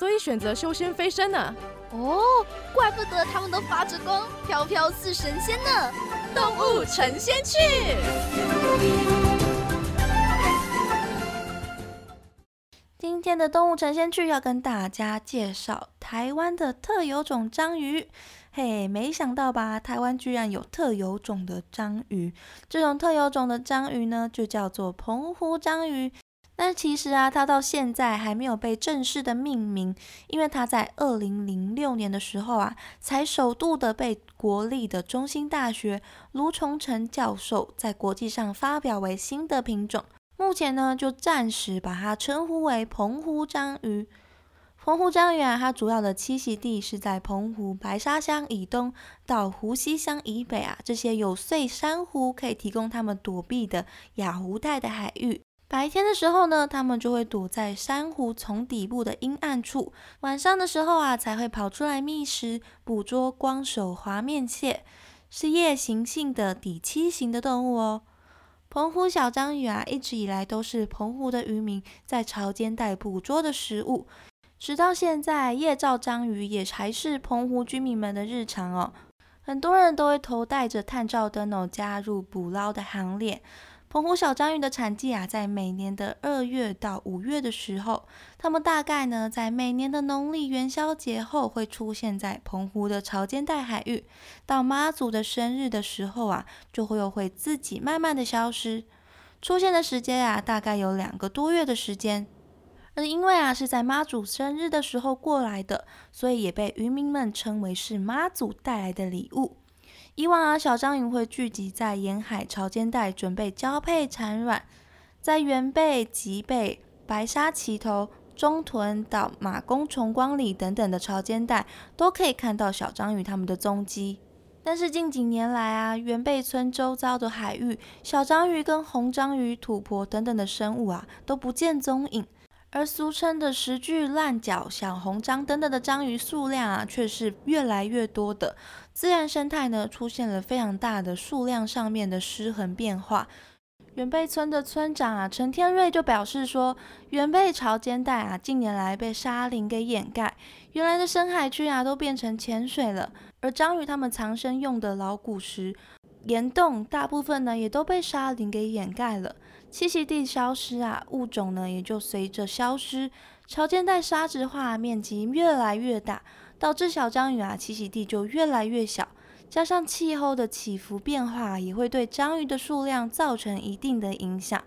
所以选择修仙飞升呢？哦，怪不得他们都发着光，飘飘似神仙呢！动物成仙去。今天的动物成仙去要跟大家介绍台湾的特有种章鱼。嘿，没想到吧？台湾居然有特有种的章鱼。这种特有种的章鱼呢，就叫做澎湖章鱼。但其实啊，它到现在还没有被正式的命名，因为它在二零零六年的时候啊，才首度的被国立的中心大学卢崇成教授在国际上发表为新的品种。目前呢，就暂时把它称呼为澎湖章鱼。澎湖章鱼啊，它主要的栖息地是在澎湖白沙乡以东到湖西乡以北啊，这些有碎珊瑚可以提供它们躲避的亚湖带的海域。白天的时候呢，它们就会躲在珊瑚丛底部的阴暗处；晚上的时候啊，才会跑出来觅食，捕捉光手滑面蟹，是夜行性的底栖型的动物哦。澎湖小章鱼啊，一直以来都是澎湖的渔民在潮间带捕捉的食物，直到现在，夜照章鱼也还是澎湖居民们的日常哦。很多人都会头戴着探照灯哦，加入捕捞的行列。澎湖小章鱼的产季啊，在每年的二月到五月的时候，它们大概呢，在每年的农历元宵节后会出现在澎湖的潮间带海域。到妈祖的生日的时候啊，就会又会自己慢慢的消失。出现的时间啊，大概有两个多月的时间。而因为啊，是在妈祖生日的时候过来的，所以也被渔民们称为是妈祖带来的礼物。以往啊，小章鱼会聚集在沿海潮间带，准备交配产卵。在原背、脊背、白沙旗头、中臀到马公崇光里等等的潮间带，都可以看到小章鱼它们的踪迹。但是近几年来啊，原背村周遭的海域，小章鱼跟红章鱼、土婆等等的生物啊，都不见踪影。而俗称的石具、烂脚、小红章等等的章鱼数量啊，却是越来越多的。自然生态呢，出现了非常大的数量上面的失衡变化。原贝村的村长啊，陈天瑞就表示说，原贝潮间带啊，近年来被沙林给掩盖，原来的深海区啊，都变成浅水了。而章鱼它们藏身用的老古石岩洞，大部分呢，也都被沙林给掩盖了。栖息地消失啊，物种呢也就随着消失，潮间带沙质化面积越来越大，导致小章鱼啊栖息地就越来越小。加上气候的起伏变化，也会对章鱼的数量造成一定的影响。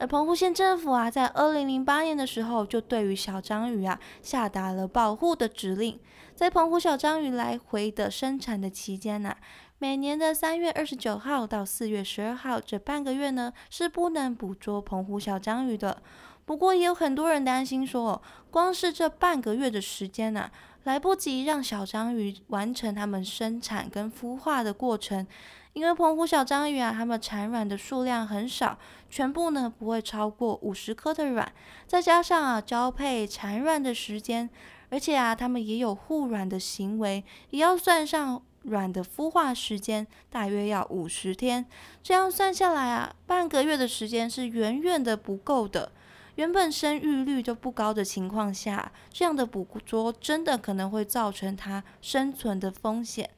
而澎湖县政府啊，在二零零八年的时候，就对于小章鱼啊下达了保护的指令。在澎湖小章鱼来回的生产的期间呢。每年的三月二十九号到四月十二号这半个月呢，是不能捕捉澎湖小章鱼的。不过也有很多人担心说，哦光是这半个月的时间呢，来不及让小章鱼完成它们生产跟孵化的过程。因为澎湖小章鱼啊，它们产卵的数量很少，全部呢不会超过五十颗的卵，再加上啊交配产卵的时间，而且啊它们也有护卵的行为，也要算上。卵的孵化时间大约要五十天，这样算下来啊，半个月的时间是远远的不够的。原本生育率就不高的情况下，这样的捕捉真的可能会造成它生存的风险。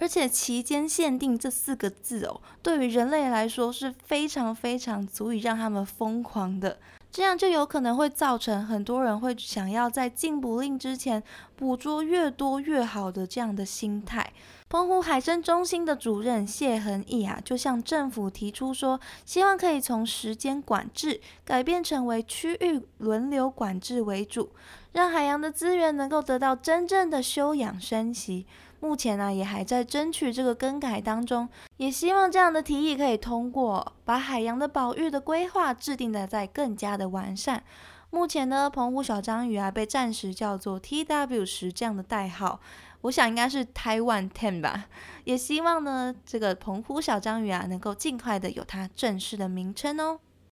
而且期间限定这四个字哦，对于人类来说是非常非常足以让他们疯狂的。这样就有可能会造成很多人会想要在禁捕令之前捕捉越多越好的这样的心态。澎湖海生中心的主任谢恒义啊，就向政府提出说，希望可以从时间管制改变成为区域轮流管制为主，让海洋的资源能够得到真正的休养生息。目前呢，也还在争取这个更改当中，也希望这样的提议可以通过，把海洋的保育的规划制定的再更加的完善。目前呢，澎湖小章鱼啊被暂时叫做 TW 十这样的代号，我想应该是 Taiwan Ten 吧。也希望呢，这个澎湖小章鱼啊能够尽快的有它正式的名称哦。